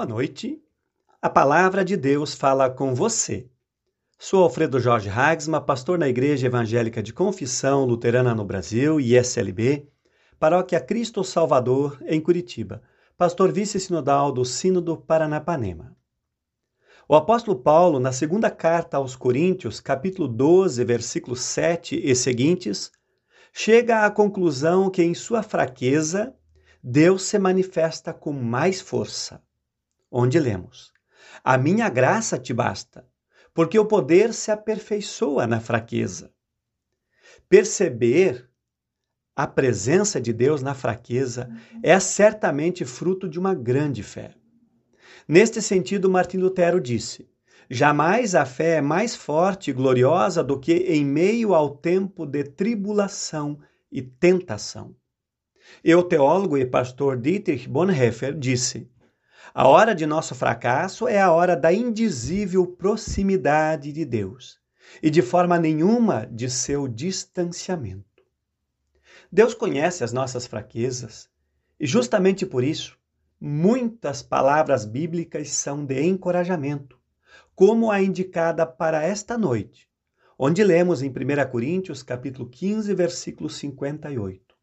boa noite. A palavra de Deus fala com você. Sou Alfredo Jorge Hagsma, pastor na Igreja Evangélica de Confissão Luterana no Brasil, ISLB, Paróquia Cristo Salvador, em Curitiba, pastor vice-sinodal do Sínodo Paranapanema. O apóstolo Paulo, na segunda carta aos Coríntios, capítulo 12, versículos 7 e seguintes, chega à conclusão que em sua fraqueza Deus se manifesta com mais força. Onde lemos: A minha graça te basta, porque o poder se aperfeiçoa na fraqueza. Perceber a presença de Deus na fraqueza é certamente fruto de uma grande fé. Neste sentido, Martim Lutero disse: Jamais a fé é mais forte e gloriosa do que em meio ao tempo de tribulação e tentação. E o teólogo e pastor Dietrich Bonhoeffer disse: A hora de nosso fracasso é a hora da indizível proximidade de Deus e de forma nenhuma de seu distanciamento. Deus conhece as nossas fraquezas e, justamente por isso, muitas palavras bíblicas são de encorajamento, como a indicada para esta noite, onde lemos em 1 Coríntios, capítulo 15, versículo 58.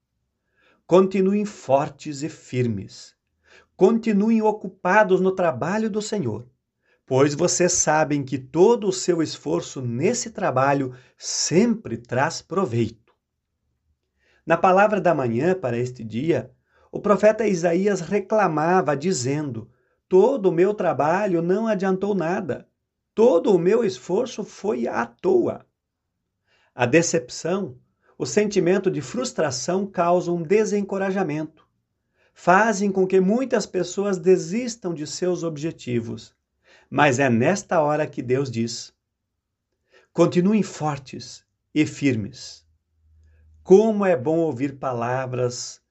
Continuem fortes e firmes. Continuem ocupados no trabalho do Senhor, pois vocês sabem que todo o seu esforço nesse trabalho sempre traz proveito. Na palavra da manhã para este dia, o profeta Isaías reclamava, dizendo: Todo o meu trabalho não adiantou nada, todo o meu esforço foi à toa. A decepção o sentimento de frustração causa um desencorajamento. Fazem com que muitas pessoas desistam de seus objetivos. Mas é nesta hora que Deus diz: continuem fortes e firmes. Como é bom ouvir palavras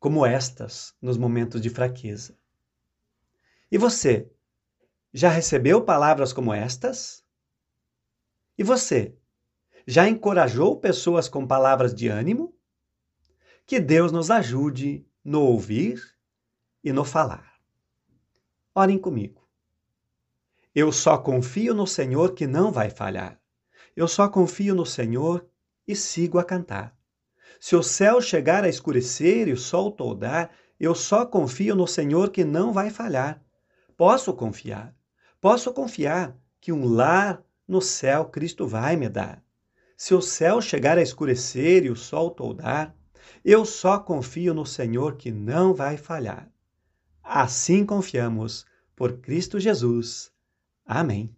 como estas nos momentos de fraqueza. E você, já recebeu palavras como estas? E você, já encorajou pessoas com palavras de ânimo? Que Deus nos ajude no ouvir e no falar. Orem comigo. Eu só confio no Senhor que não vai falhar. Eu só confio no Senhor e sigo a cantar. Se o céu chegar a escurecer e o sol toldar, eu só confio no Senhor que não vai falhar. Posso confiar, posso confiar que um lar no céu Cristo vai me dar. Se o céu chegar a escurecer e o sol toldar, eu só confio no Senhor que não vai falhar. Assim confiamos por Cristo Jesus. Amém.